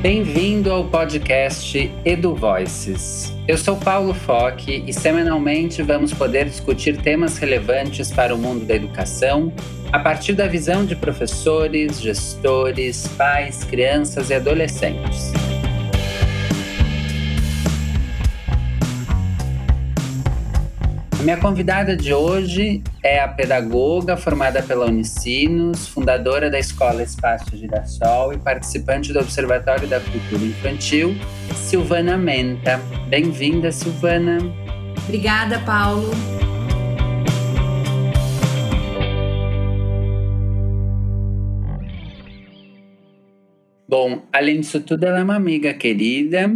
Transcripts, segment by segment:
Bem-vindo ao podcast Edu Voices. Eu sou Paulo Foque e semanalmente vamos poder discutir temas relevantes para o mundo da educação a partir da visão de professores, gestores, pais, crianças e adolescentes. Minha convidada de hoje é a pedagoga formada pela Unicinos, fundadora da Escola Espaço Girassol e participante do Observatório da Cultura Infantil, Silvana Menta. Bem-vinda, Silvana. Obrigada, Paulo. Bom, além disso tudo, ela é uma amiga querida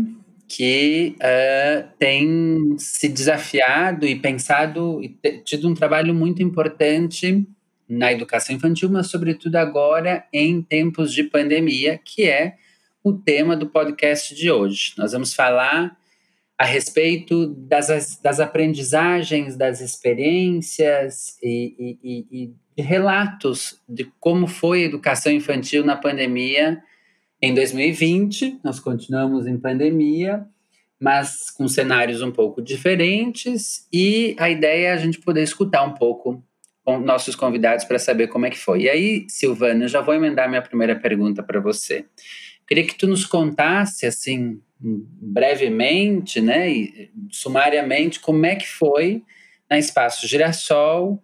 que uh, tem se desafiado e pensado e tido um trabalho muito importante na educação infantil, mas sobretudo agora em tempos de pandemia, que é o tema do podcast de hoje. Nós vamos falar a respeito das, das aprendizagens, das experiências e, e, e, e relatos de como foi a educação infantil na pandemia em 2020, nós continuamos em pandemia, mas com cenários um pouco diferentes, e a ideia é a gente poder escutar um pouco com nossos convidados para saber como é que foi. E aí, Silvana, eu já vou emendar minha primeira pergunta para você. Queria que tu nos contasse, assim, brevemente, né, e sumariamente, como é que foi na Espaço Girassol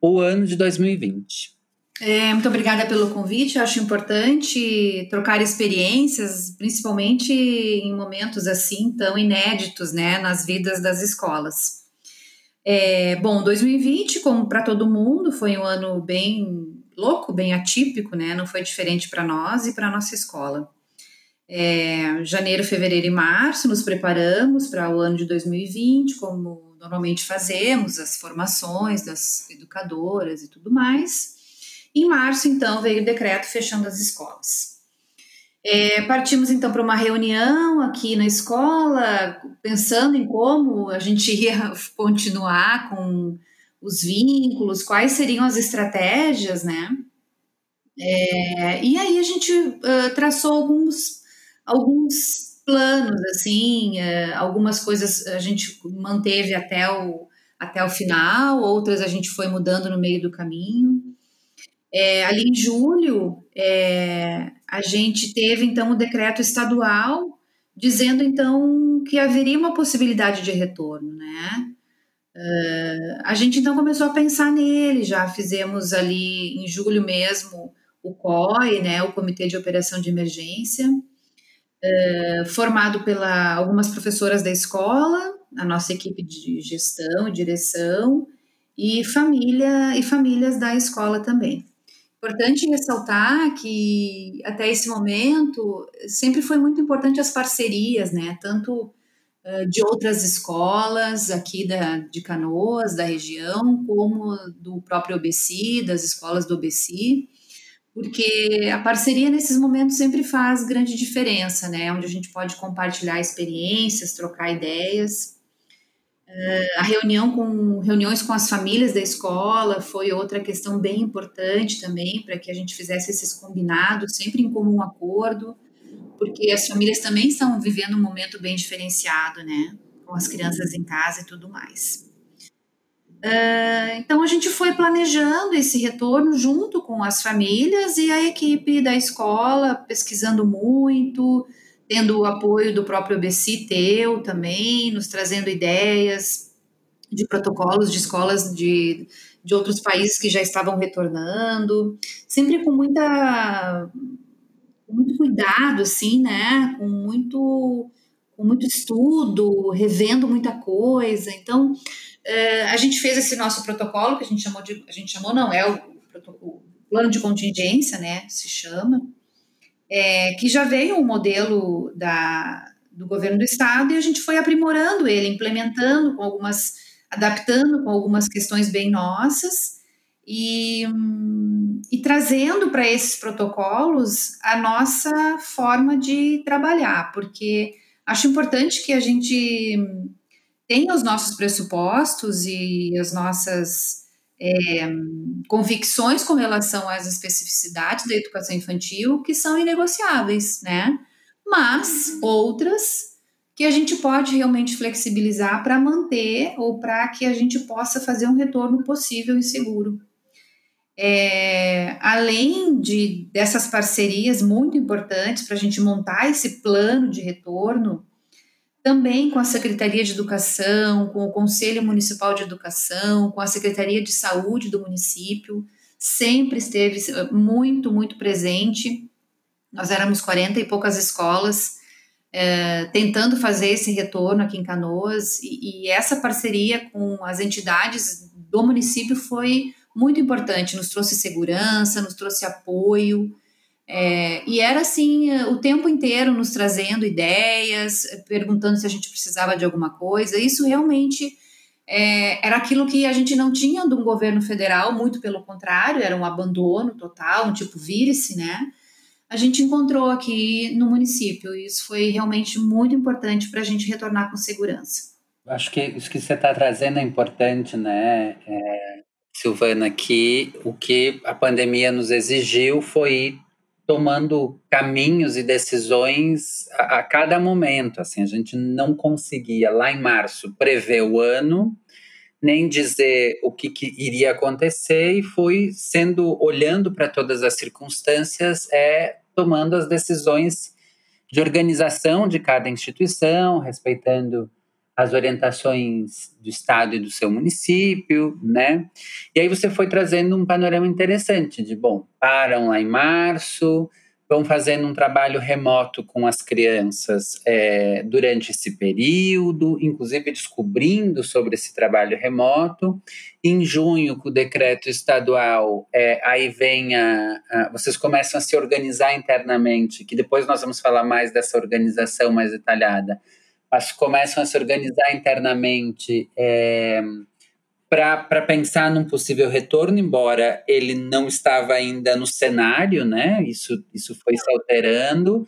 o ano de 2020. É, muito obrigada pelo convite. Eu acho importante trocar experiências, principalmente em momentos assim tão inéditos, né, nas vidas das escolas. É, bom, 2020, como para todo mundo, foi um ano bem louco, bem atípico, né? Não foi diferente para nós e para nossa escola. É, janeiro, fevereiro e março, nos preparamos para o ano de 2020, como normalmente fazemos, as formações das educadoras e tudo mais. Em março, então, veio o decreto fechando as escolas. É, partimos então para uma reunião aqui na escola, pensando em como a gente ia continuar com os vínculos, quais seriam as estratégias, né? É, e aí a gente uh, traçou alguns, alguns planos, assim, uh, algumas coisas a gente manteve até o, até o final, outras a gente foi mudando no meio do caminho. É, ali em julho, é, a gente teve então o decreto estadual dizendo então que haveria uma possibilidade de retorno, né? Uh, a gente então começou a pensar nele, já fizemos ali em julho mesmo o COI, né, o Comitê de Operação de Emergência, uh, formado pela algumas professoras da escola, a nossa equipe de gestão e direção, e família e famílias da escola também. Importante ressaltar que até esse momento sempre foi muito importante as parcerias, né? Tanto de outras escolas aqui da, de Canoas, da região, como do próprio OBC, das escolas do OBC, porque a parceria nesses momentos sempre faz grande diferença, né? Onde a gente pode compartilhar experiências, trocar ideias. Uh, a reunião com reuniões com as famílias da escola foi outra questão bem importante também para que a gente fizesse esses combinados sempre em comum acordo, porque as famílias também estão vivendo um momento bem diferenciado, né, com as crianças em casa e tudo mais. Uh, então a gente foi planejando esse retorno junto com as famílias e a equipe da escola pesquisando muito, tendo o apoio do próprio ABC teu também, nos trazendo ideias de protocolos de escolas de, de outros países que já estavam retornando, sempre com muita com muito cuidado, assim, né? Com muito, com muito estudo, revendo muita coisa. Então, é, a gente fez esse nosso protocolo, que a gente chamou de. A gente chamou, não, é o, o plano de contingência, né? Se chama é, que já veio um modelo da, do governo do estado e a gente foi aprimorando ele, implementando com algumas, adaptando com algumas questões bem nossas e, e trazendo para esses protocolos a nossa forma de trabalhar, porque acho importante que a gente tenha os nossos pressupostos e as nossas é, convicções com relação às especificidades da educação infantil que são inegociáveis, né? mas outras que a gente pode realmente flexibilizar para manter ou para que a gente possa fazer um retorno possível e seguro. É, além de dessas parcerias muito importantes para a gente montar esse plano de retorno, também com a Secretaria de Educação, com o Conselho Municipal de Educação, com a Secretaria de Saúde do município, sempre esteve muito, muito presente. Nós éramos 40 e poucas escolas é, tentando fazer esse retorno aqui em Canoas, e, e essa parceria com as entidades do município foi muito importante, nos trouxe segurança, nos trouxe apoio. É, e era assim, o tempo inteiro nos trazendo ideias, perguntando se a gente precisava de alguma coisa. Isso realmente é, era aquilo que a gente não tinha de um governo federal, muito pelo contrário, era um abandono total, um tipo vire-se, né? A gente encontrou aqui no município, e isso foi realmente muito importante para a gente retornar com segurança. Acho que isso que você está trazendo é importante, né? É Silvana, que o que a pandemia nos exigiu foi tomando caminhos e decisões a, a, cada momento. Assim, a gente não conseguia lá em março prever o ano, nem dizer o que, que iria acontecer e foi sendo olhando para todas as circunstâncias, é tomando as decisões de organização de cada instituição, respeitando as orientações do estado e do seu município, né? E aí você foi trazendo um panorama interessante de, bom, param lá em março, vão fazendo um trabalho remoto com as crianças é, durante esse período, inclusive descobrindo sobre esse trabalho remoto. Em junho, com o decreto estadual, é, aí vem a, a, Vocês começam a se organizar internamente, que depois nós vamos falar mais dessa organização mais detalhada começam a se organizar internamente é, para pensar num possível retorno, embora ele não estava ainda no cenário, né? Isso, isso foi se alterando.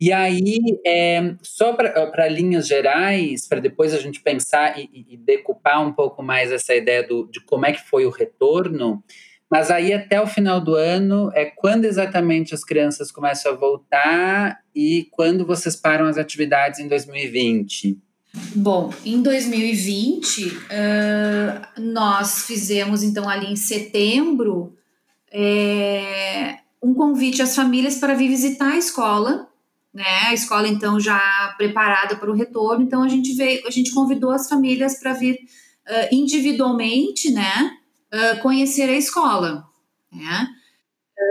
E aí, é, só para linhas gerais, para depois a gente pensar e, e, decupar um pouco mais essa ideia do, de como é que foi o retorno, mas aí até o final do ano é quando exatamente as crianças começam a voltar e quando vocês param as atividades em 2020? Bom, em 2020 uh, nós fizemos então ali em setembro é, um convite às famílias para vir visitar a escola, né? A escola então já preparada para o retorno, então a gente veio, a gente convidou as famílias para vir uh, individualmente, né? Uh, conhecer a escola. Né?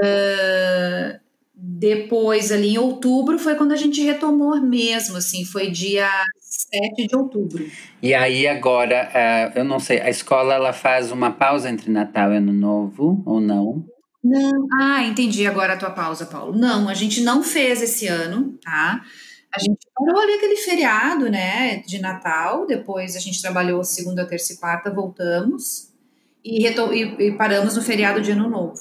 Uh, depois, ali em outubro, foi quando a gente retomou mesmo, assim, foi dia 7 de outubro. E aí agora, uh, eu não sei, a escola ela faz uma pausa entre Natal e Ano Novo ou não? Não, ah, entendi agora a tua pausa, Paulo. Não, a gente não fez esse ano, tá? A gente parou ali aquele feriado, né, de Natal, depois a gente trabalhou segunda, terça e quarta, voltamos, e, e, e paramos no feriado de Ano Novo.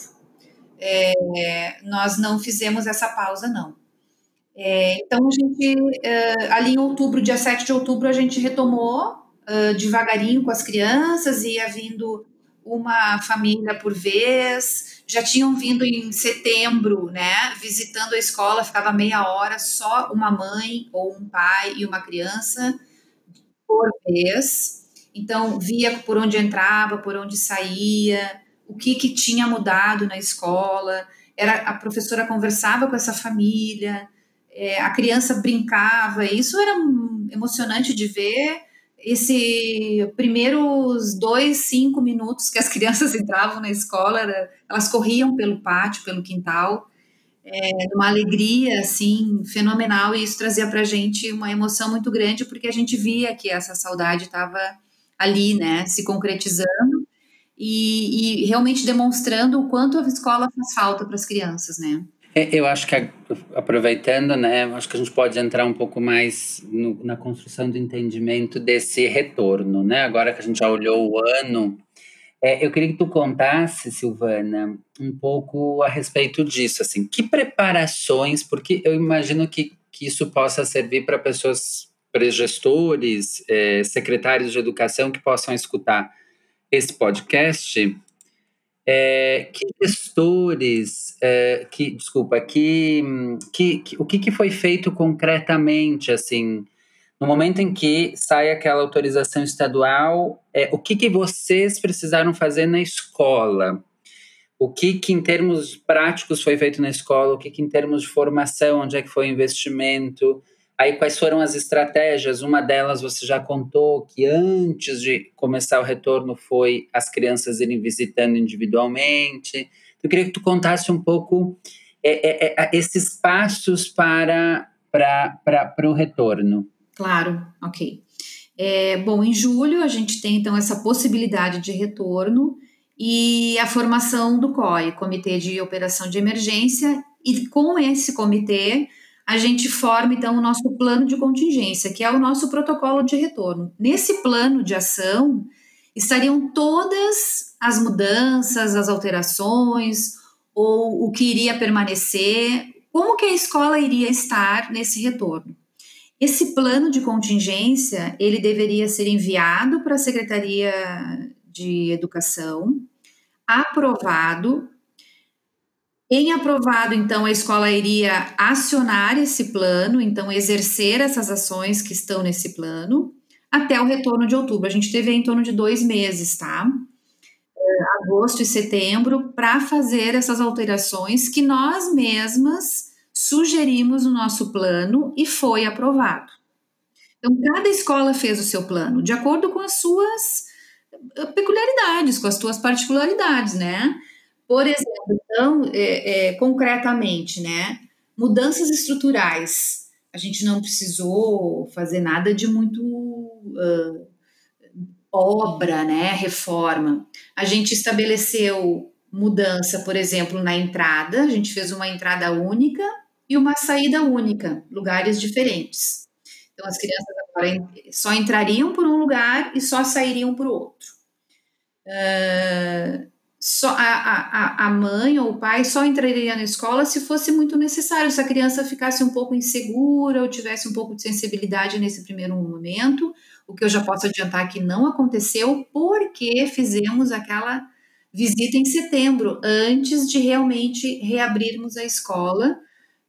É, nós não fizemos essa pausa, não. É, então, a gente, é, ali em outubro, dia 7 de outubro, a gente retomou devagarinho com as crianças, ia vindo uma família por vez, já tinham vindo em setembro, né, visitando a escola, ficava meia hora, só uma mãe ou um pai e uma criança por vez. Então, via por onde entrava, por onde saía, o que, que tinha mudado na escola. Era A professora conversava com essa família, é, a criança brincava. Isso era emocionante de ver. Esse primeiros dois, cinco minutos que as crianças entravam na escola, era, elas corriam pelo pátio, pelo quintal, é, uma alegria assim fenomenal e isso trazia para a gente uma emoção muito grande porque a gente via que essa saudade estava ali, né, se concretizando e, e realmente demonstrando o quanto a escola faz falta para as crianças, né? É, eu acho que, aproveitando, né, acho que a gente pode entrar um pouco mais no, na construção do entendimento desse retorno, né? Agora que a gente já olhou o ano, é, eu queria que tu contasse, Silvana, um pouco a respeito disso, assim, que preparações, porque eu imagino que, que isso possa servir para pessoas pré-gestores, é, secretários de educação que possam escutar esse podcast, é, que gestores, é, que, desculpa, que, que, que, o que, que foi feito concretamente, assim, no momento em que sai aquela autorização estadual, é, o que, que vocês precisaram fazer na escola? O que, que em termos práticos foi feito na escola? O que, que em termos de formação, onde é que foi o investimento? Aí, quais foram as estratégias? Uma delas você já contou que antes de começar o retorno foi as crianças irem visitando individualmente. Eu queria que tu contasse um pouco é, é, é, esses passos para, para, para, para o retorno. Claro, ok. É, bom, em julho a gente tem então essa possibilidade de retorno e a formação do COI, Comitê de Operação de Emergência, e com esse comitê a gente forma então o nosso plano de contingência, que é o nosso protocolo de retorno. Nesse plano de ação estariam todas as mudanças, as alterações, ou o que iria permanecer, como que a escola iria estar nesse retorno. Esse plano de contingência, ele deveria ser enviado para a Secretaria de Educação, aprovado em aprovado, então, a escola iria acionar esse plano, então, exercer essas ações que estão nesse plano, até o retorno de outubro. A gente teve em torno de dois meses, tá? É, agosto e setembro, para fazer essas alterações que nós mesmas sugerimos no nosso plano e foi aprovado. Então, cada escola fez o seu plano, de acordo com as suas peculiaridades, com as suas particularidades, né? Por exemplo, então, é, é, concretamente, né, mudanças estruturais. A gente não precisou fazer nada de muito uh, obra, né, reforma. A gente estabeleceu mudança, por exemplo, na entrada. A gente fez uma entrada única e uma saída única, lugares diferentes. Então, as crianças agora só entrariam por um lugar e só sairiam por outro. Uh, só a, a, a mãe ou o pai só entraria na escola se fosse muito necessário, se a criança ficasse um pouco insegura ou tivesse um pouco de sensibilidade nesse primeiro momento, o que eu já posso adiantar que não aconteceu porque fizemos aquela visita em setembro, antes de realmente reabrirmos a escola,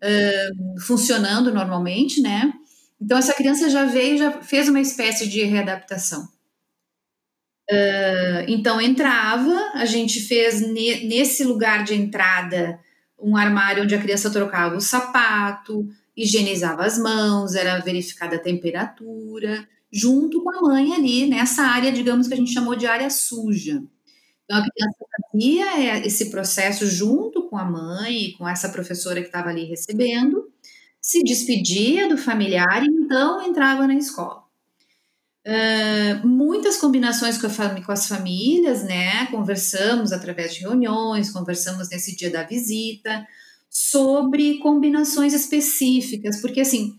uh, funcionando normalmente, né? Então essa criança já veio, já fez uma espécie de readaptação. Uh, então entrava, a gente fez ne, nesse lugar de entrada um armário onde a criança trocava o sapato, higienizava as mãos, era verificada a temperatura, junto com a mãe ali nessa área, digamos que a gente chamou de área suja. Então a criança fazia é, esse processo junto com a mãe e com essa professora que estava ali recebendo, se despedia do familiar e então entrava na escola. Uh, muitas combinações com, com, as famílias, né? Conversamos através de reuniões, conversamos nesse dia da visita sobre combinações específicas, porque assim,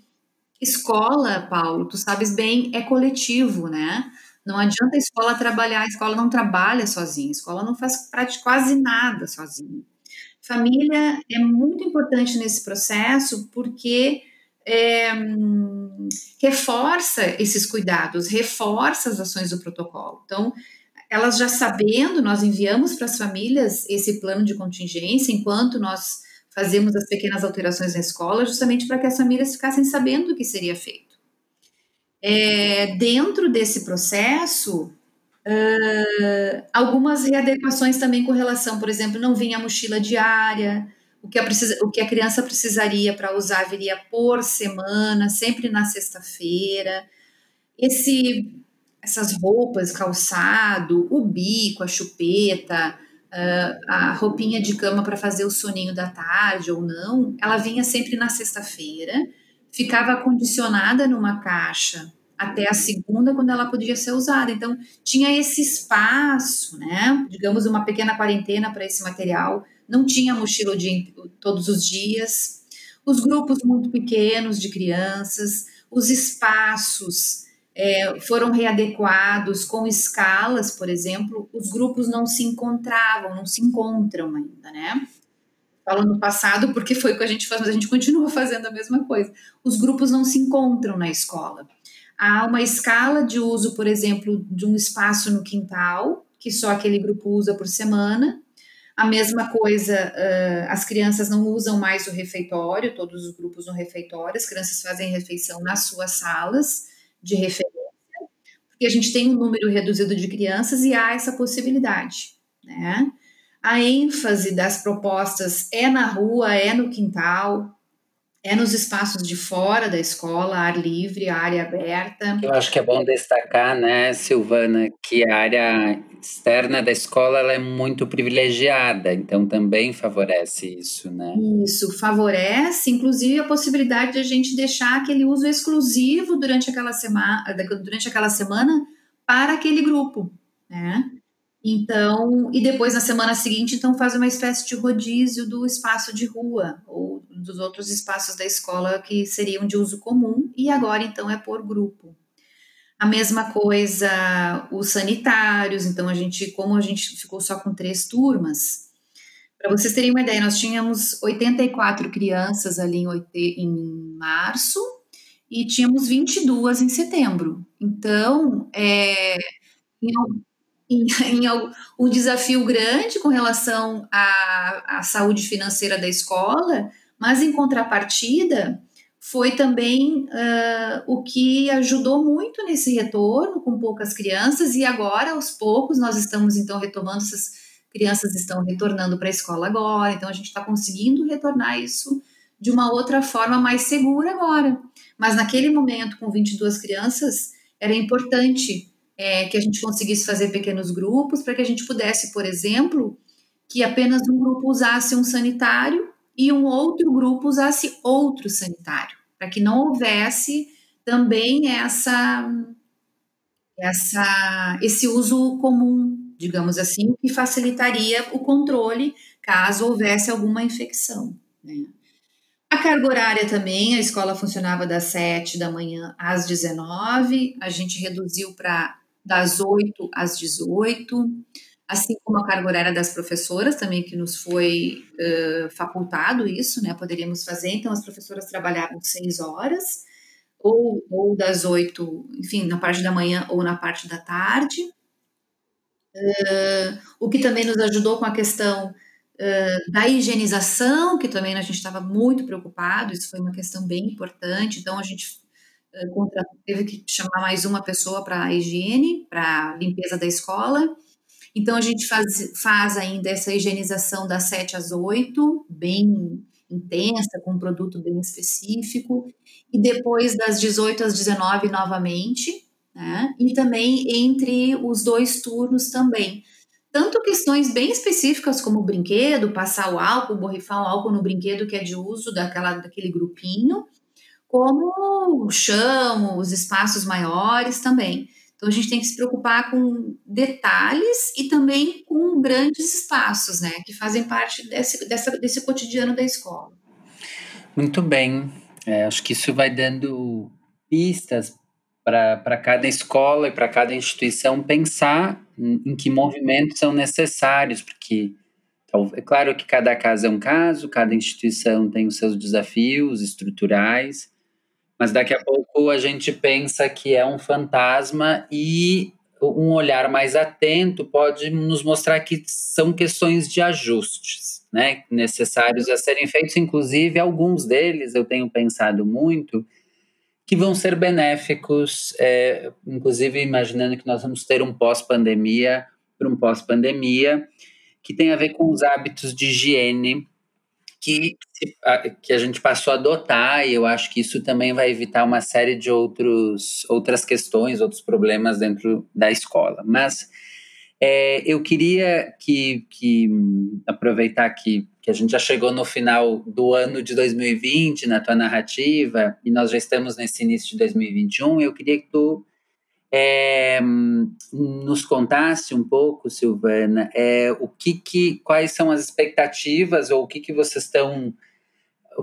escola, Paulo, tu sabes bem, é coletivo, né? Não adianta a escola trabalhar, a escola não trabalha sozinha, a escola não faz quase nada sozinha. Família é muito importante nesse processo porque é, reforça esses cuidados, reforça as ações do protocolo. Então, elas já sabendo, nós enviamos para as famílias esse plano de contingência enquanto nós fazemos as pequenas alterações na escola, justamente para que as famílias ficassem sabendo o que seria feito. É, dentro desse processo, uh, algumas readequações também com relação, por exemplo, não vinha mochila diária, o que a, precisa, o que a criança precisaria para usar viria por semana, sempre na sexta-feira. Esse, essas roupas, calçado, o bico, a chupeta, a roupinha de cama para fazer o soninho da tarde ou não, ela vinha sempre na sexta-feira, ficava condicionada numa caixa até a segunda, quando ela podia ser usada. Então, tinha esse espaço, né? Digamos, uma pequena quarentena para esse material não tinha mochila todos os dias, os grupos muito pequenos de crianças, os espaços é, foram readequados com escalas, por exemplo, os grupos não se encontravam, não se encontram ainda, né? Falo no passado porque foi o que a gente faz, mas a gente continua fazendo a mesma coisa. Os grupos não se encontram na escola. Há uma escala de uso, por exemplo, de um espaço no quintal, que só aquele grupo usa por semana, A mesma coisa, uh, as crianças não usam mais o refeitório, todos os grupos no refeitório, as crianças fazem refeição nas suas salas de referência, porque a gente tem um número reduzido de crianças e há essa possibilidade, né? A ênfase das propostas é na rua, é no quintal, é nos espaços de fora da escola, ar livre, área aberta. Eu acho que é bom destacar, né, Silvana, que a área externa da escola ela é muito privilegiada, então também favorece isso, né? Isso, favorece, inclusive a possibilidade de a gente deixar aquele uso exclusivo durante aquela semana, durante aquela semana para aquele grupo, né? Então, e depois na semana seguinte, então faz uma espécie de rodízio do espaço de rua ou dos outros espaços da escola que seriam de uso comum e agora então é por grupo. A mesma coisa os sanitários, então a gente, como a gente ficou só com três turmas, para vocês terem uma ideia, nós tínhamos 84 crianças ali em, em março e tínhamos 22 em setembro. Então, é, em, em, em um desafio grande com relação à, à saúde financeira da escola, mas em contrapartida foi também uh, o que ajudou muito nesse retorno com poucas crianças e agora aos poucos nós estamos então retomando essas crianças estão retornando para a escola agora, então a gente está conseguindo retornar isso de uma outra forma mais segura agora. Mas naquele momento, com 22 crianças, era importante é, que a gente conseguisse fazer pequenos grupos para que a gente pudesse, por exemplo, que apenas um grupo usasse um sanitário e um outro grupo usasse outro sanitário, para que não houvesse também essa, essa esse uso comum, digamos assim, que facilitaria o controle caso houvesse alguma infecção. Né? A carga horária também, a escola funcionava das 7 da manhã às 19, a gente reduziu para das 8 às 18, assim como a carga horária das professoras também, que nos foi uh, facultado isso, né? Poderíamos fazer, então as professoras trabalhavam seis horas, ou, ou das 8, enfim, na parte da manhã ou na parte da tarde. Uh, o que também nos ajudou com a questão uh, da higienização, que também a gente estava muito preocupado, isso foi uma questão bem importante, então a gente teve que chamar mais uma pessoa para higiene, para limpeza da escola. Então, a gente faz, faz ainda essa higienização das 7 às 8, bem intensa, com um produto bem específico, e depois das 18 às 19 novamente, né? e também entre os dois turnos também. Tanto questões bem específicas como brinquedo, passar o álcool, borrifar o álcool no brinquedo que é de uso daquela, daquele grupinho, como o chão, os espaços maiores também. Então a gente tem que se preocupar com detalhes e também com grandes espaços, né, que fazem parte desse, dessa, desse cotidiano da escola. Muito bem. É, acho que isso vai dando pistas para cada escola e para cada instituição pensar em que movimentos são necessários, porque é claro que cada caso é um caso, cada instituição tem os seus desafios estruturais, mas daqui a pouco a gente pensa que é um fantasma e um olhar mais atento pode nos mostrar que são questões de ajustes, né, necessários a serem feitos, inclusive alguns deles eu tenho pensado muito que vão ser benéficos, é, inclusive imaginando que nós vamos ter um pós-pandemia, para um pós-pandemia, que tem a ver com os hábitos de higiene que, que a gente passou a adotar, e eu acho que isso também vai evitar uma série de outros, outras questões, outros problemas dentro da escola. Mas é, eu queria que, que aproveitar que, que a gente já chegou no final do ano de 2020 na tua narrativa, e nós já estamos nesse início de 2021, eu queria que tu é, nos contasse um pouco, Silvana, é, o que, que quais são as expectativas ou o que, que vocês estão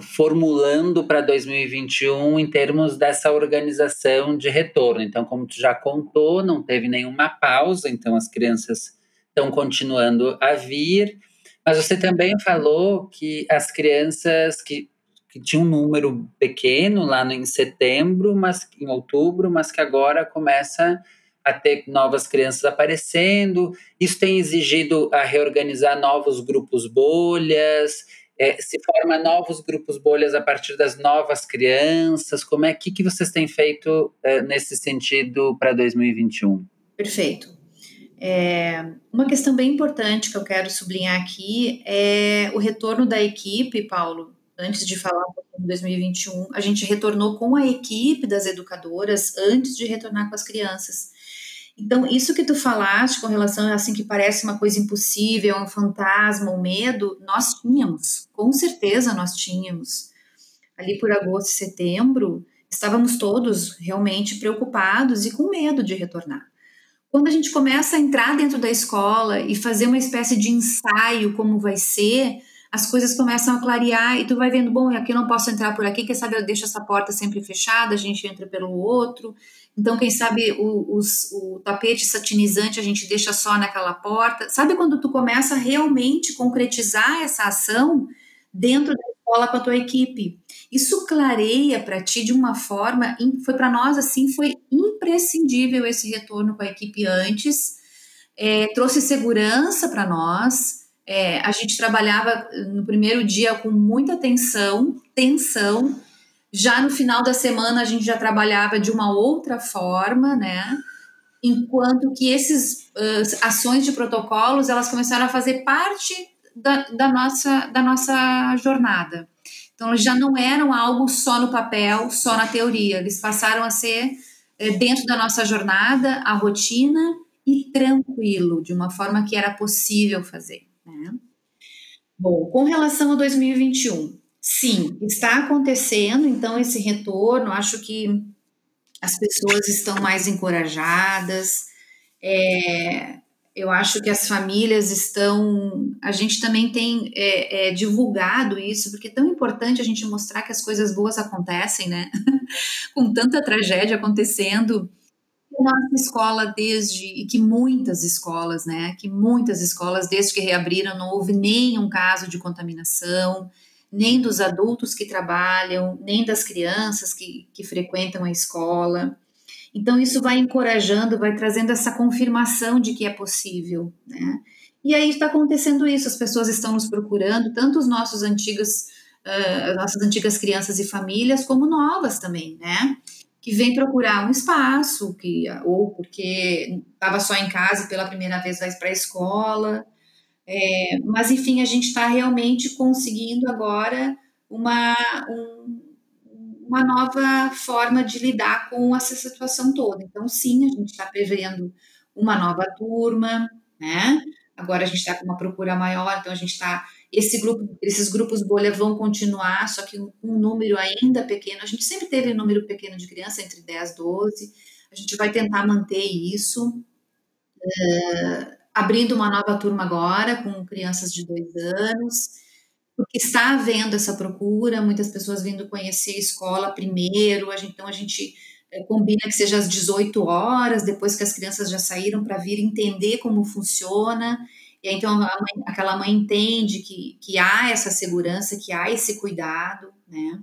formulando para 2021 em termos dessa organização de retorno. Então, como tu já contou, não teve nenhuma pausa, então as crianças estão continuando a vir. Mas você também falou que as crianças que que tinha um número pequeno lá no, em setembro, mas em outubro, mas que agora começa a ter novas crianças aparecendo. Isso tem exigido a reorganizar novos grupos bolhas. É, se forma novos grupos bolhas a partir das novas crianças. Como é que, que vocês têm feito é, nesse sentido para 2021? Perfeito. É, uma questão bem importante que eu quero sublinhar aqui é o retorno da equipe, Paulo. Antes de falar de 2021, a gente retornou com a equipe das educadoras antes de retornar com as crianças. Então, isso que tu falaste com relação a assim que parece uma coisa impossível, um fantasma, um medo, nós tínhamos, com certeza nós tínhamos. Ali por agosto e setembro, estávamos todos realmente preocupados e com medo de retornar. Quando a gente começa a entrar dentro da escola e fazer uma espécie de ensaio como vai ser, as coisas começam a clarear e tu vai vendo, bom, aqui eu não posso entrar por aqui, quem sabe eu deixo essa porta sempre fechada, a gente entra pelo outro. Então, quem sabe o, os, o tapete satinizante a gente deixa só naquela porta. Sabe quando tu começa a realmente concretizar essa ação dentro da escola com a tua equipe? Isso clareia para ti de uma forma, foi para nós assim, foi imprescindível esse retorno com a equipe antes, é, trouxe segurança para nós, é, a gente trabalhava no primeiro dia com muita tensão, tensão. Já no final da semana a gente já trabalhava de uma outra forma, né? Enquanto que esses uh, ações de protocolos elas começaram a fazer parte da, da, nossa, da nossa jornada. Então eles já não eram algo só no papel, só na teoria. Eles passaram a ser é, dentro da nossa jornada, a rotina e tranquilo, de uma forma que era possível fazer. Né? Bom, com relação a 2021, sim, está acontecendo, então, esse retorno, acho que as pessoas estão mais encorajadas, é, eu acho que as famílias estão. A gente também tem é, é, divulgado isso, porque é tão importante a gente mostrar que as coisas boas acontecem, né? Com tanta tragédia acontecendo nossa escola desde e que muitas escolas, né, que muitas escolas desde que reabriram não houve nenhum caso de contaminação, nem dos adultos que trabalham, nem das crianças que, que frequentam a escola. Então isso vai encorajando, vai trazendo essa confirmação de que é possível, né? E aí está acontecendo isso, as pessoas estão nos procurando, tanto os nossos antigos, uh, nossas antigas crianças e famílias, como novas também, né? Que vem procurar um espaço, que, ou porque estava só em casa pela primeira vez vai para a escola. É, mas, enfim, a gente está realmente conseguindo agora uma, um, uma nova forma de lidar com essa situação toda. Então, sim, a gente está prevendo uma nova turma, né? Agora a gente está com uma procura maior, então a gente está esse grupo, esses grupos bolha vão continuar, só que um, um número ainda pequeno. A gente sempre teve um número pequeno de criança, entre 10 e 12. A gente vai tentar manter isso. Uh, abrindo uma nova turma agora, com crianças de dois anos, porque está havendo essa procura, muitas pessoas vindo conhecer a escola primeiro, a gente, então a gente é, combina que seja às 18 horas, depois que as crianças já saíram, para vir entender como funciona e então, mãe, aquela mãe entende que, que há essa segurança, que há esse cuidado, né?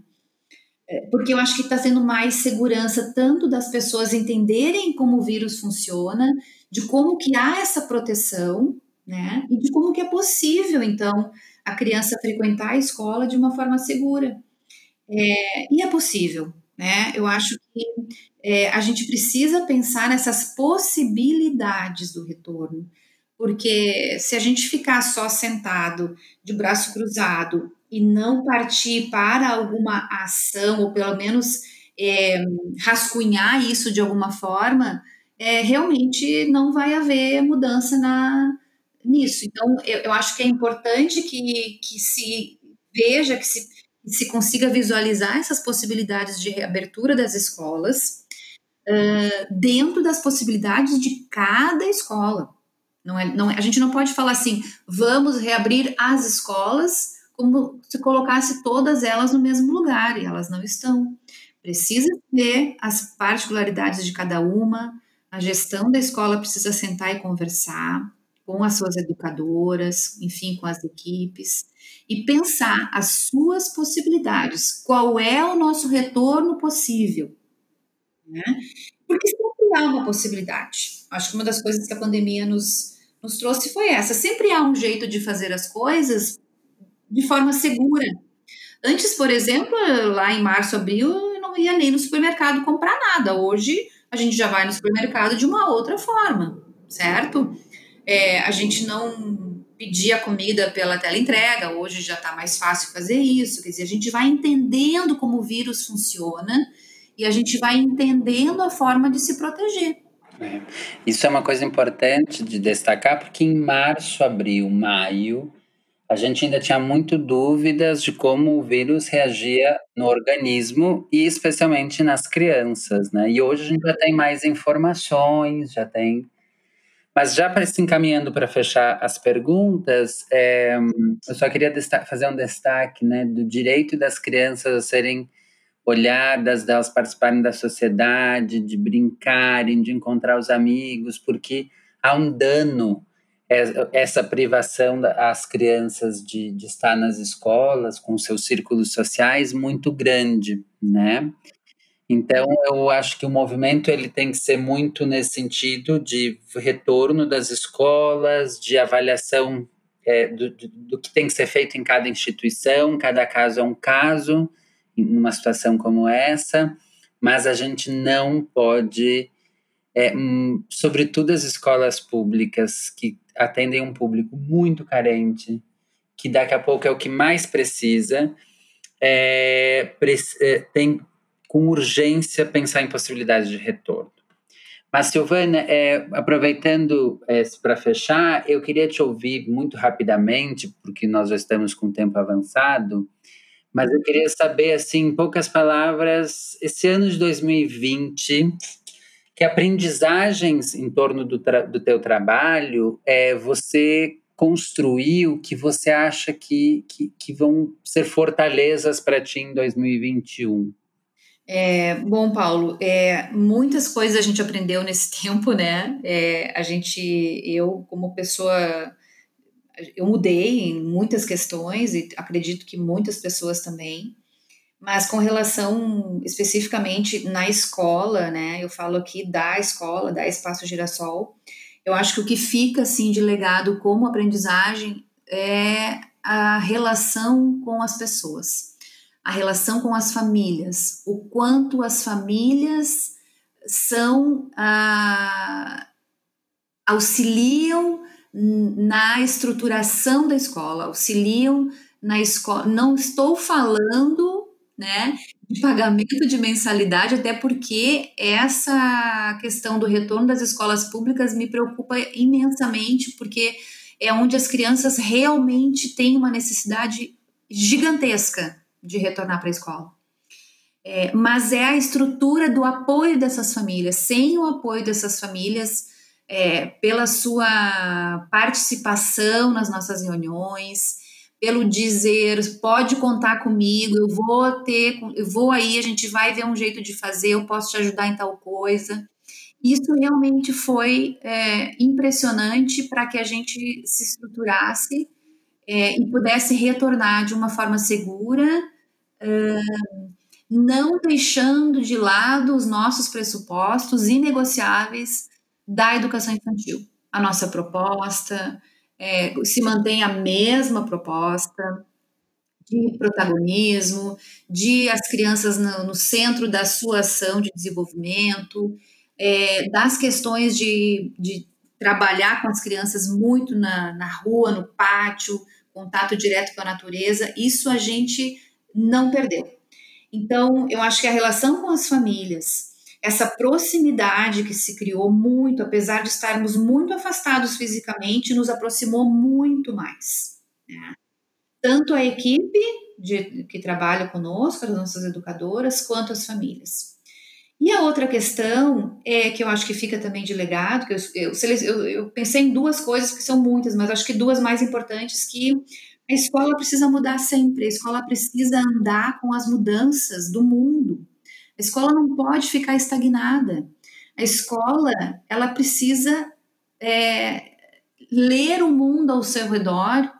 É, porque eu acho que está tendo mais segurança tanto das pessoas entenderem como o vírus funciona, de como que há essa proteção, né? E de como que é possível, então, a criança frequentar a escola de uma forma segura. É, e é possível, né? Eu acho que é, a gente precisa pensar nessas possibilidades do retorno. Porque se a gente ficar só sentado, de braço cruzado, e não partir para alguma ação, ou pelo menos é, rascunhar isso de alguma forma, é, realmente não vai haver mudança na, nisso. Então, eu, eu acho que é importante que, que se veja, que se, que se consiga visualizar essas possibilidades de reabertura das escolas, uh, dentro das possibilidades de cada escola. Não é, não, é, a gente não pode falar assim, vamos reabrir as escolas como se colocasse todas elas no mesmo lugar, e elas não estão. Precisa ver as particularidades de cada uma, a gestão da escola precisa sentar e conversar com as suas educadoras, enfim, com as equipes, e pensar as suas possibilidades, qual é o nosso retorno possível. Né? Porque sempre há uma possibilidade. Acho que uma das coisas que a pandemia nos, nos trouxe foi essa. Sempre há um jeito de fazer as coisas de forma segura. Antes, por exemplo, lá em março, abril, eu não ia nem no supermercado comprar nada. Hoje, a gente já vai no supermercado de uma outra forma, certo? É, a gente não pedia comida pela tela entrega, hoje já está mais fácil fazer isso. Quer dizer, a gente vai entendendo como o vírus funciona e a gente vai entendendo a forma de se proteger. É. Isso é uma coisa importante de destacar, porque em março, abril, maio, a gente ainda tinha muito dúvidas de como o vírus reagia no organismo e especialmente nas crianças, né? E hoje a gente já tem mais informações, já tem. Mas já para se encaminhando para fechar as perguntas, é, eu só queria fazer um destaque, né, do direito das crianças a serem olhadas, delas participarem da sociedade, de brincarem, de encontrar os amigos, porque há um dano essa privação das crianças de, de estar nas escolas com seus círculos sociais muito grande, né? Então eu acho que o movimento ele tem que ser muito nesse sentido de retorno das escolas, de avaliação é, do, do, que tem que ser feito em cada instituição, cada caso é um caso, numa situação como essa, mas a gente não pode, é, hum, sobretudo as escolas públicas que atendem um público muito carente, que daqui a pouco é o que mais precisa, é, é, tem com urgência pensar em possibilidades de retorno. Mas, Silvana, é, aproveitando é, para fechar, eu queria te ouvir muito rapidamente, porque nós já estamos com o tempo avançado, mas eu queria saber, assim, em poucas palavras, esse ano de 2020, que aprendizagens em torno do, do teu trabalho é, você construiu que você acha que, que, que vão ser fortalezas para ti em 2021? É, bom, Paulo, é, muitas coisas a gente aprendeu nesse tempo, né? É, a gente, eu como pessoa eu mudei em muitas questões e acredito que muitas pessoas também. Mas com relação especificamente na escola, né? Eu falo aqui da escola, da Espaço Girassol. Eu acho que o que fica assim de legado como aprendizagem é a relação com as pessoas, a relação com as famílias, o quanto as famílias são ah, auxiliam na estruturação da escola, auxiliam na escola. Não estou falando né, de pagamento de mensalidade, até porque essa questão do retorno das escolas públicas me preocupa imensamente, porque é onde as crianças realmente têm uma necessidade gigantesca de retornar para a escola. É, mas é a estrutura do apoio dessas famílias. Sem o apoio dessas famílias, é, pela sua participação nas nossas reuniões, pelo dizer pode contar comigo, eu vou ter, eu vou aí, a gente vai ver um jeito de fazer, eu posso te ajudar em tal coisa. Isso realmente foi é, impressionante para que a gente se estruturasse é, e pudesse retornar de uma forma segura, é, não deixando de lado os nossos pressupostos inegociáveis da educação infantil. A nossa proposta é, se mantém a mesma proposta de protagonismo, de as crianças no, no centro da sua ação de desenvolvimento, é, das questões de, de trabalhar com as crianças muito na, na rua, no pátio, contato direto com a natureza, isso a gente não perdeu. Então, eu acho que a relação com as famílias, essa proximidade que se criou muito, apesar de estarmos muito afastados fisicamente, nos aproximou muito mais. Né? Tanto a equipe de, que trabalha conosco, as nossas educadoras, quanto as famílias. E a outra questão é que eu acho que fica também de legado, que eu, eu, eu pensei em duas coisas, que são muitas, mas acho que duas mais importantes, que a escola precisa mudar sempre, a escola precisa andar com as mudanças do mundo. A escola não pode ficar estagnada. A escola, ela precisa é, ler o mundo ao seu redor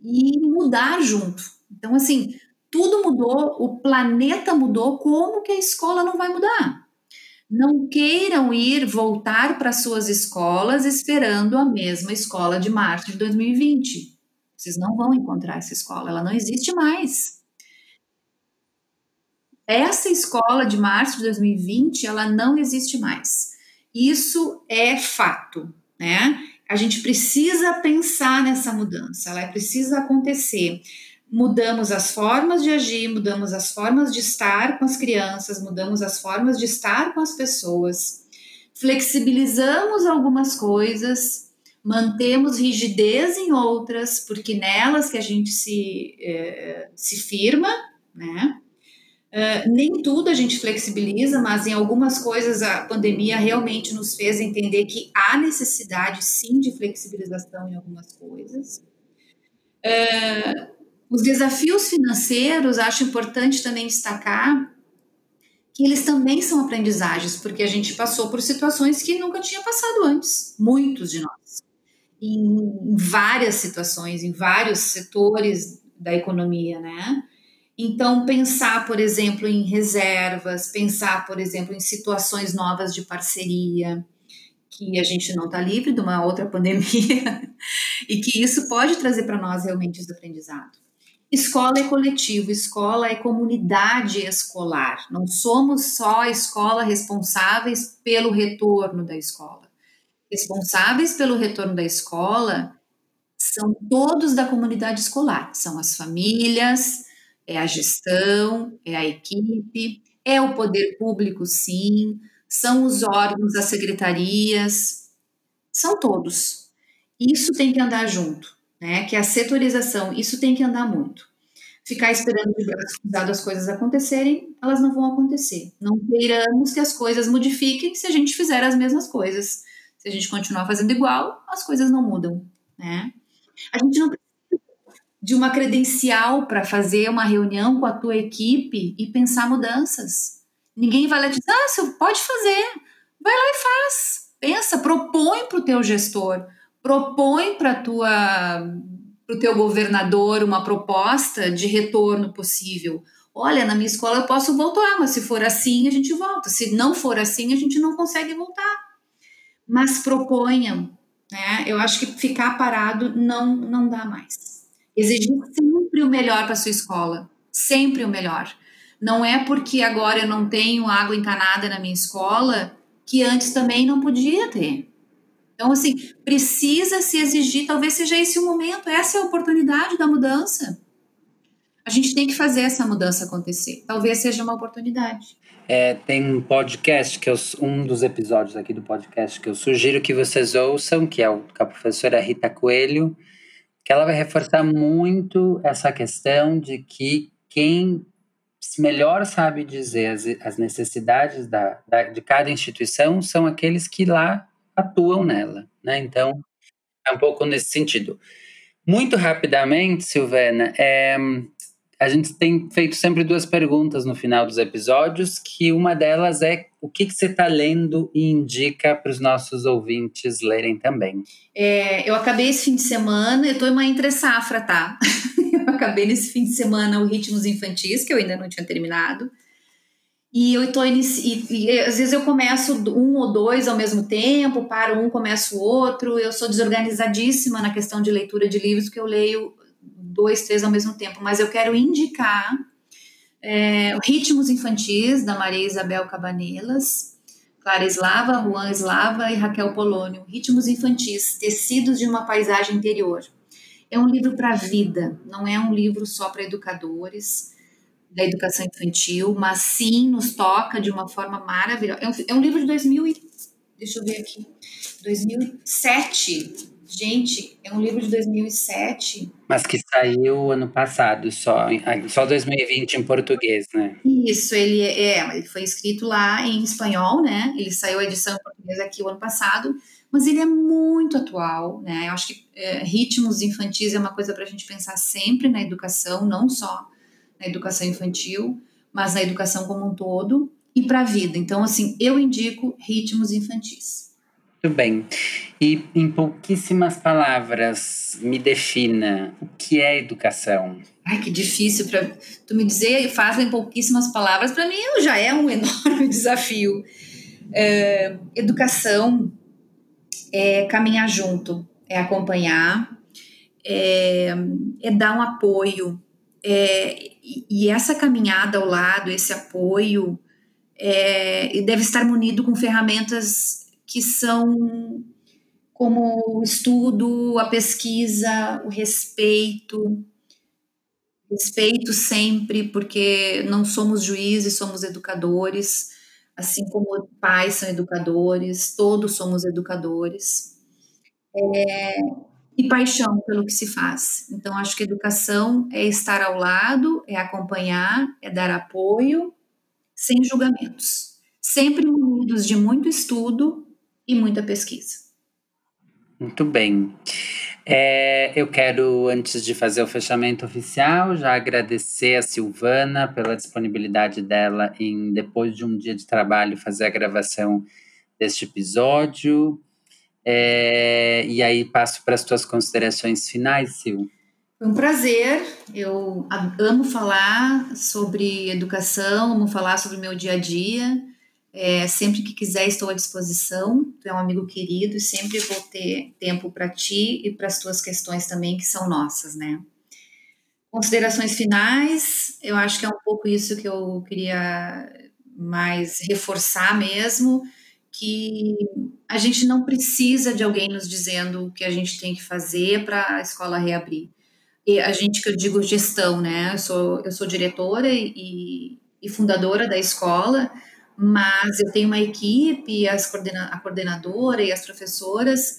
e mudar junto. Então, assim, tudo mudou, o planeta mudou, como que a escola não vai mudar? não queiram ir voltar para suas escolas esperando a mesma escola de março de 2020. Vocês não vão encontrar essa escola, ela não existe mais. Essa escola de março de 2020, ela não existe mais. Isso é fato, né? A gente precisa pensar nessa mudança, ela precisa acontecer mudamos as formas de agir, mudamos as formas de estar com as crianças, mudamos as formas de estar com as pessoas, flexibilizamos algumas coisas, mantemos rigidez em outras, porque nelas que a gente se, é, se firma, né? Uh, nem tudo a gente flexibiliza, mas em algumas coisas a pandemia realmente nos fez entender que há necessidade sim de flexibilização em algumas coisas. Uh, os desafios financeiros, acho importante também destacar que eles também são aprendizagens, porque a gente passou por situações que nunca tinha passado antes, muitos de nós, em várias situações, em vários setores da economia, né? Então, pensar, por exemplo, em reservas, pensar, por exemplo, em situações novas de parceria, que a gente não está livre de uma outra pandemia, e que isso pode trazer para nós realmente esse aprendizado. Escola é coletivo, escola é comunidade escolar. Não somos só a escola responsáveis pelo retorno da escola. Responsáveis pelo retorno da escola são todos da comunidade escolar. São as famílias, é a gestão, é a equipe, é o poder público, sim, são os órgãos, as secretarias, são todos. Isso tem que andar junto né? Que é a setorização, isso tem que andar muito. Ficar esperando de braço cruzado as coisas acontecerem, elas não vão acontecer. Não queiramos que as coisas modifiquem se a gente fizer as mesmas coisas. Se a gente continuar fazendo igual, as coisas não mudam, né? A gente não de uma credencial para fazer uma reunião com a tua equipe e pensar mudanças. Ninguém vai lá dizer, ah, você pode fazer. Vai lá e faz. Pensa, propõe para o teu gestor propõe para tua para o teu governador uma proposta de retorno possível. Olha, na minha escola eu posso voltar, mas se for assim, a gente volta. Se não for assim, a gente não consegue voltar. Mas proponham, né? Eu acho que ficar parado não não dá mais. Exigir sempre o melhor para sua escola, sempre o melhor. Não é porque agora eu não tenho água encanada na minha escola que antes também não podia ter. Então, assim, precisa se exigir, talvez seja esse o momento, essa é a oportunidade da mudança. A gente tem que fazer essa mudança acontecer. Talvez seja uma oportunidade. É, tem um podcast, que eu, um dos episódios aqui do podcast que eu sugiro que vocês ouçam, que é o com a professora Rita Coelho, que ela vai reforçar muito essa questão de que quem melhor sabe dizer as, as necessidades da, da, de cada instituição são aqueles que lá atuam nela, né? Então, é um pouco nesse sentido. Muito rapidamente, Silvana, é, a gente tem feito sempre duas perguntas no final dos episódios, que uma delas é o que, que você está lendo e indica para os nossos ouvintes lerem também. É, eu acabei esse fim de semana, eu estou em uma entre safra, tá? eu acabei nesse fim de semana o Ritmos Infantis, que eu ainda não tinha terminado. E eu tô e, e, às vezes eu começo um ou dois ao mesmo tempo, paro um, começo o outro. Eu sou desorganizadíssima na questão de leitura de livros, porque eu leio dois, três ao mesmo tempo. Mas eu quero indicar é, Ritmos Infantis, da Maria Isabel Cabanelas, Clara Eslava, Juan Eslava e Raquel Polônio. Ritmos Infantis, Tecidos de uma Paisagem Interior. É um livro para a vida, não é um livro só para educadores da educação infantil, mas sim nos toca de uma forma maravilhosa. É um, é um livro de 2000 e, deixa eu ver aqui, 2007. Gente, é um livro de 2007. Mas que saiu ano passado, só, só 2020 em português, né? Isso, ele é, é, ele foi escrito lá em espanhol, né? Ele saiu a edição em português aqui o ano passado, mas ele é muito atual, né? Eu acho que é, ritmos infantis é uma coisa para a gente pensar sempre na educação, não só na educação infantil, mas na educação como um todo e para a vida. Então, assim, eu indico ritmos infantis. Muito bem. E em pouquíssimas palavras, me defina o que é educação. Ai, que difícil para tu me dizer, faz em pouquíssimas palavras, para mim já é um enorme desafio. É, educação é caminhar junto, é acompanhar, é, é dar um apoio. É, e essa caminhada ao lado, esse apoio, é, deve estar munido com ferramentas que são como o estudo, a pesquisa, o respeito. Respeito sempre, porque não somos juízes, somos educadores, assim como pais são educadores, todos somos educadores. É, e paixão pelo que se faz. Então, acho que educação é estar ao lado, é acompanhar, é dar apoio, sem julgamentos. Sempre munidos de muito estudo e muita pesquisa. Muito bem. É, eu quero, antes de fazer o fechamento oficial, já agradecer a Silvana pela disponibilidade dela em, depois de um dia de trabalho, fazer a gravação deste episódio. É, e aí passo para as tuas considerações finais, Sil. Foi um prazer. Eu amo falar sobre educação, amo falar sobre o meu dia a dia. É, sempre que quiser, estou à disposição. Tu é um amigo querido e sempre vou ter tempo para ti e para as tuas questões também, que são nossas, né? Considerações finais, eu acho que é um pouco isso que eu queria mais reforçar mesmo, que a gente não precisa de alguém nos dizendo o que a gente tem que fazer para a escola reabrir. E a gente que eu digo gestão, né? Eu sou, eu sou diretora e, e fundadora da escola, mas eu tenho uma equipe, as coordena a coordenadora e as professoras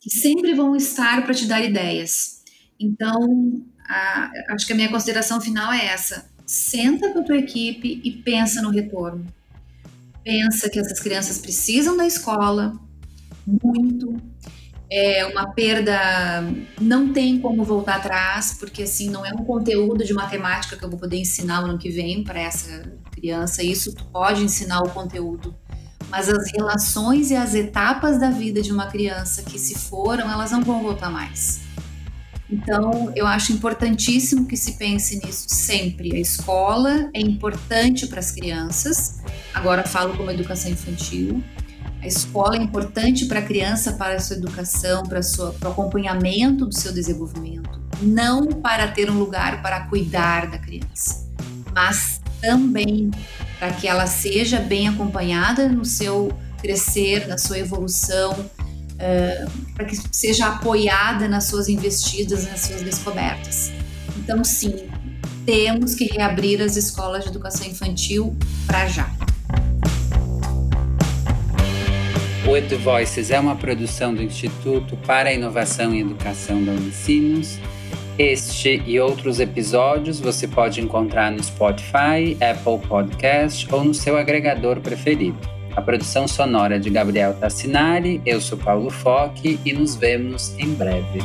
que sempre vão estar para te dar ideias. Então, a, acho que a minha consideração final é essa: senta com a tua equipe e pensa no retorno. Pensa que essas crianças precisam da escola muito. É uma perda, não tem como voltar atrás, porque assim não é um conteúdo de matemática que eu vou poder ensinar no ano que vem para essa criança, isso pode ensinar o conteúdo, mas as relações e as etapas da vida de uma criança que se foram, elas não vão voltar mais. Então, eu acho importantíssimo que se pense nisso sempre. A escola é importante para as crianças, agora falo como educação infantil. A escola é importante para a criança, para a sua educação, para, para o acompanhamento do seu desenvolvimento, não para ter um lugar para cuidar da criança, mas também para que ela seja bem acompanhada no seu crescer, na sua evolução, uh, para que seja apoiada nas suas investidas, nas suas descobertas. Então, sim, temos que reabrir as escolas de educação infantil para já. O Edu Voices é uma produção do Instituto para a Inovação e Educação da Unicinos este e outros episódios você pode encontrar no Spotify, Apple Podcast ou no seu agregador preferido. A produção sonora de Gabriel Tassinari, eu sou Paulo Foque e nos vemos em breve.